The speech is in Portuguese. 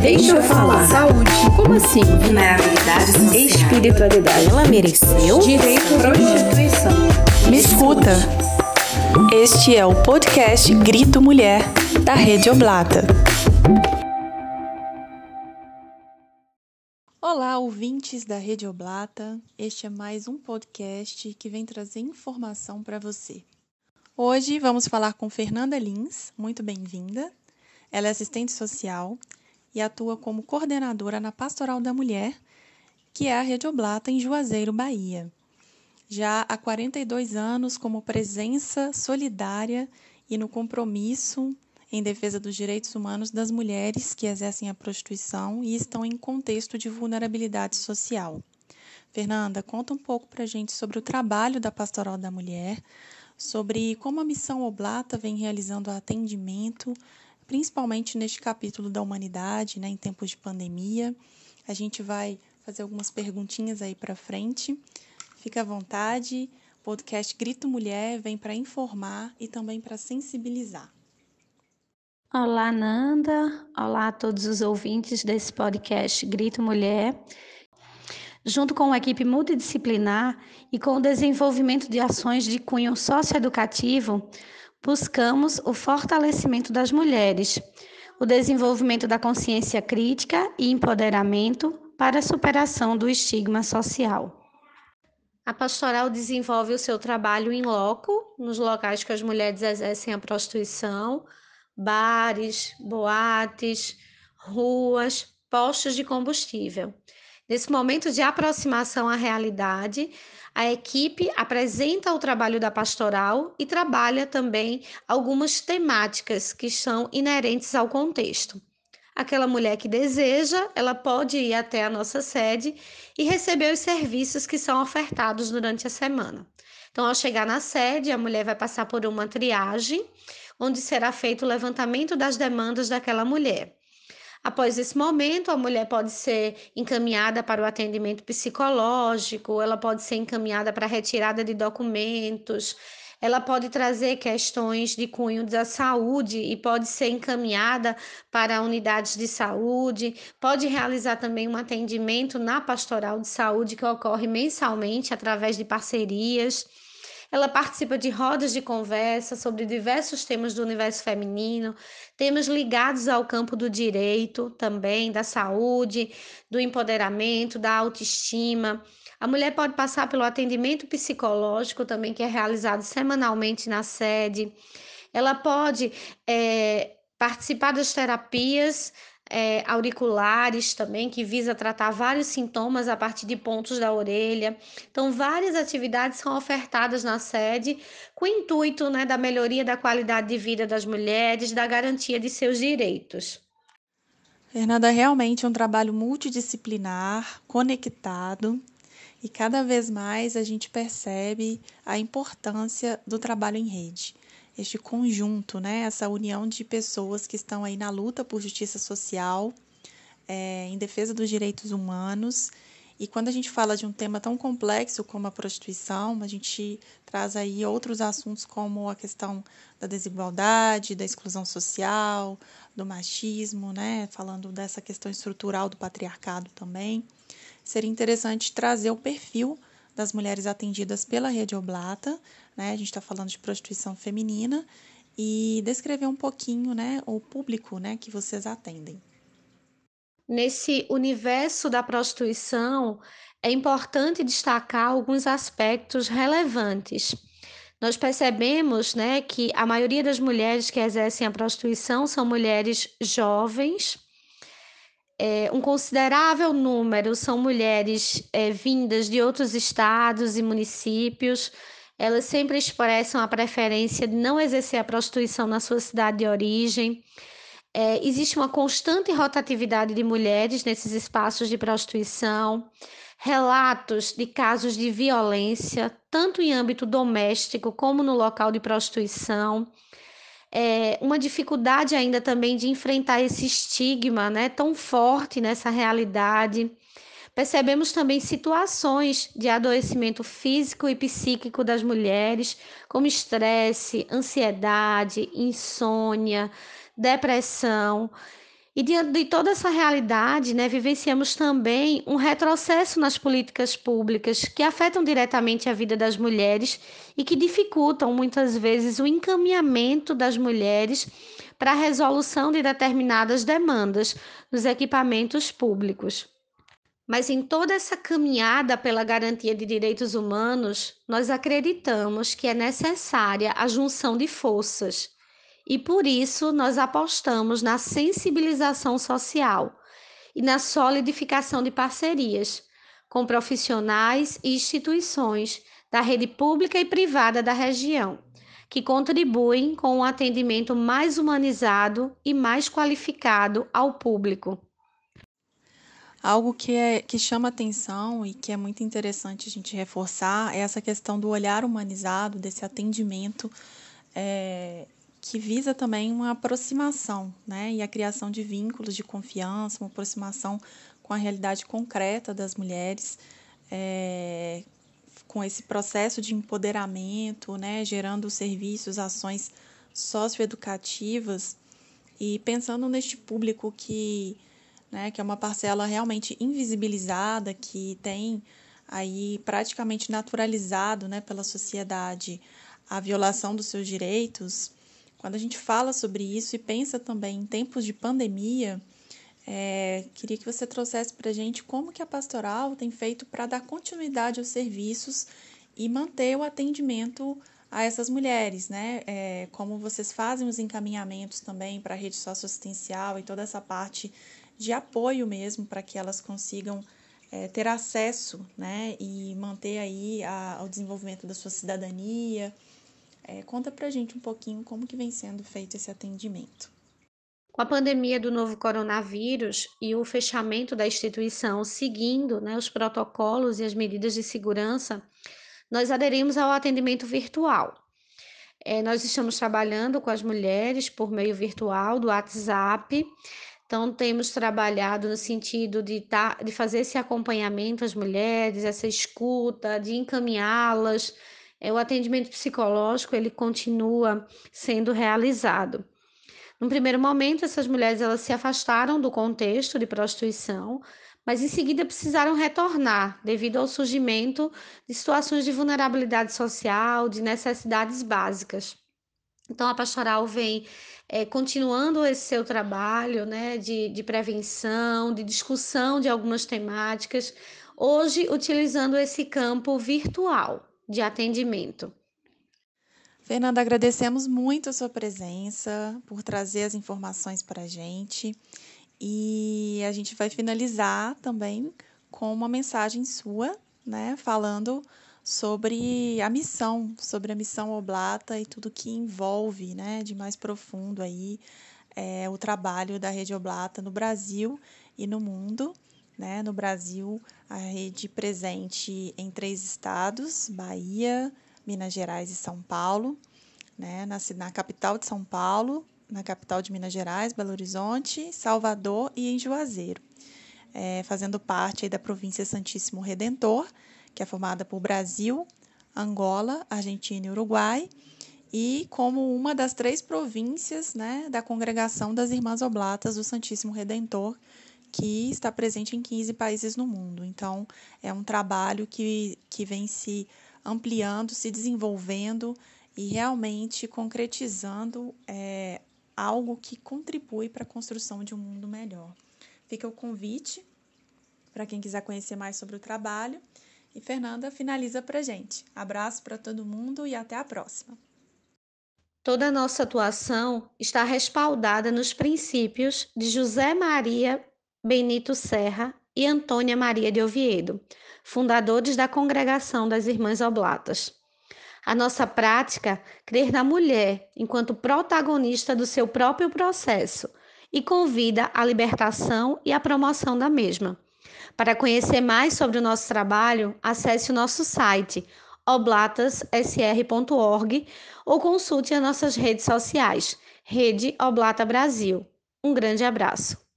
deixa eu falar. Saúde. Como assim? Vulnerabilidade social. Espiritualidade. Ela mereceu? Direito à prostituição. Me escuta. Este é o podcast Grito Mulher, da Rede Oblata. Olá, ouvintes da Rede Oblata. Este é mais um podcast que vem trazer informação para você. Hoje vamos falar com Fernanda Lins, muito bem-vinda. Ela é assistente social e atua como coordenadora na Pastoral da Mulher, que é a Rede Oblata em Juazeiro, Bahia. Já há 42 anos como presença solidária e no compromisso em defesa dos direitos humanos das mulheres que exercem a prostituição e estão em contexto de vulnerabilidade social. Fernanda, conta um pouco para a gente sobre o trabalho da Pastoral da Mulher, sobre como a Missão Oblata vem realizando atendimento principalmente neste capítulo da humanidade, né, em tempos de pandemia. A gente vai fazer algumas perguntinhas aí para frente. Fica à vontade. O podcast Grito Mulher vem para informar e também para sensibilizar. Olá, Nanda. Olá a todos os ouvintes desse podcast Grito Mulher. Junto com uma equipe multidisciplinar e com o desenvolvimento de ações de cunho socioeducativo, buscamos o fortalecimento das mulheres, o desenvolvimento da consciência crítica e empoderamento para a superação do estigma social. A pastoral desenvolve o seu trabalho em loco, nos locais que as mulheres exercem a prostituição, bares, boates, ruas, postos de combustível. Nesse momento de aproximação à realidade, a equipe apresenta o trabalho da pastoral e trabalha também algumas temáticas que são inerentes ao contexto. Aquela mulher que deseja, ela pode ir até a nossa sede e receber os serviços que são ofertados durante a semana. Então, ao chegar na sede, a mulher vai passar por uma triagem, onde será feito o levantamento das demandas daquela mulher. Após esse momento, a mulher pode ser encaminhada para o atendimento psicológico, ela pode ser encaminhada para a retirada de documentos, ela pode trazer questões de cunho da saúde e pode ser encaminhada para unidades de saúde, pode realizar também um atendimento na pastoral de saúde que ocorre mensalmente através de parcerias. Ela participa de rodas de conversa sobre diversos temas do universo feminino, temas ligados ao campo do direito também, da saúde, do empoderamento, da autoestima. A mulher pode passar pelo atendimento psicológico também, que é realizado semanalmente na sede. Ela pode é, participar das terapias é, auriculares também, que visa tratar vários sintomas a partir de pontos da orelha. Então, várias atividades são ofertadas na sede com o intuito né, da melhoria da qualidade de vida das mulheres, da garantia de seus direitos. Fernanda, realmente é um trabalho multidisciplinar, conectado, e cada vez mais a gente percebe a importância do trabalho em rede este conjunto, né? Essa união de pessoas que estão aí na luta por justiça social, é, em defesa dos direitos humanos. E quando a gente fala de um tema tão complexo como a prostituição, a gente traz aí outros assuntos como a questão da desigualdade, da exclusão social, do machismo, né? Falando dessa questão estrutural do patriarcado também. Seria interessante trazer o perfil das mulheres atendidas pela Rede Oblata, né? A gente está falando de prostituição feminina e descrever um pouquinho, né, o público, né, que vocês atendem. Nesse universo da prostituição, é importante destacar alguns aspectos relevantes. Nós percebemos né, que a maioria das mulheres que exercem a prostituição são mulheres jovens, é, um considerável número são mulheres é, vindas de outros estados e municípios. Elas sempre expressam a preferência de não exercer a prostituição na sua cidade de origem. É, existe uma constante rotatividade de mulheres nesses espaços de prostituição, relatos de casos de violência, tanto em âmbito doméstico como no local de prostituição é, uma dificuldade ainda também de enfrentar esse estigma né, tão forte nessa realidade. Percebemos também situações de adoecimento físico e psíquico das mulheres, como estresse, ansiedade, insônia, depressão. E diante de toda essa realidade, né, vivenciamos também um retrocesso nas políticas públicas que afetam diretamente a vida das mulheres e que dificultam muitas vezes o encaminhamento das mulheres para a resolução de determinadas demandas nos equipamentos públicos. Mas em toda essa caminhada pela garantia de direitos humanos, nós acreditamos que é necessária a junção de forças e por isso nós apostamos na sensibilização social e na solidificação de parcerias com profissionais e instituições da rede pública e privada da região, que contribuem com um atendimento mais humanizado e mais qualificado ao público. Algo que, é, que chama atenção e que é muito interessante a gente reforçar é essa questão do olhar humanizado, desse atendimento é, que visa também uma aproximação, né, e a criação de vínculos de confiança, uma aproximação com a realidade concreta das mulheres, é, com esse processo de empoderamento, né, gerando serviços, ações socioeducativas e pensando neste público que, né, que é uma parcela realmente invisibilizada, que tem aí praticamente naturalizado, né, pela sociedade a violação dos seus direitos, quando a gente fala sobre isso e pensa também em tempos de pandemia, é, queria que você trouxesse para a gente como que a pastoral tem feito para dar continuidade aos serviços e manter o atendimento a essas mulheres, né? É, como vocês fazem os encaminhamentos também para a rede socioassistencial e toda essa parte de apoio mesmo para que elas consigam é, ter acesso, né? E manter aí a, o desenvolvimento da sua cidadania é, conta pra gente um pouquinho como que vem sendo feito esse atendimento. Com a pandemia do novo coronavírus e o fechamento da instituição seguindo né, os protocolos e as medidas de segurança, nós aderimos ao atendimento virtual. É, nós estamos trabalhando com as mulheres por meio virtual do WhatsApp. Então, temos trabalhado no sentido de, tá, de fazer esse acompanhamento às mulheres, essa escuta, de encaminhá-las o atendimento psicológico ele continua sendo realizado. No primeiro momento, essas mulheres elas se afastaram do contexto de prostituição, mas em seguida precisaram retornar devido ao surgimento de situações de vulnerabilidade social, de necessidades básicas. Então, a pastoral vem é, continuando esse seu trabalho né, de, de prevenção, de discussão de algumas temáticas, hoje utilizando esse campo virtual de atendimento. Fernanda, agradecemos muito a sua presença, por trazer as informações para a gente. E a gente vai finalizar também com uma mensagem sua, né, falando sobre a missão, sobre a missão Oblata e tudo que envolve, né, de mais profundo aí é, o trabalho da Rede Oblata no Brasil e no mundo. Né? No Brasil, a rede presente em três estados: Bahia, Minas Gerais e São Paulo. Né? Na, na capital de São Paulo, na capital de Minas Gerais, Belo Horizonte, Salvador e em Juazeiro. É, fazendo parte da província Santíssimo Redentor, que é formada por Brasil, Angola, Argentina e Uruguai, e como uma das três províncias né, da congregação das Irmãs Oblatas do Santíssimo Redentor, que está presente em 15 países no mundo. Então, é um trabalho que, que vem se ampliando, se desenvolvendo e realmente concretizando é, algo que contribui para a construção de um mundo melhor. Fica o convite para quem quiser conhecer mais sobre o trabalho. E Fernanda finaliza para gente. Abraço para todo mundo e até a próxima. Toda a nossa atuação está respaldada nos princípios de José Maria Benito Serra e Antônia Maria de Oviedo, fundadores da Congregação das Irmãs Oblatas. A nossa prática crer na mulher enquanto protagonista do seu próprio processo e convida à libertação e à promoção da mesma. Para conhecer mais sobre o nosso trabalho, acesse o nosso site oblatasSR.org ou consulte as nossas redes sociais, Rede Oblata Brasil. Um grande abraço.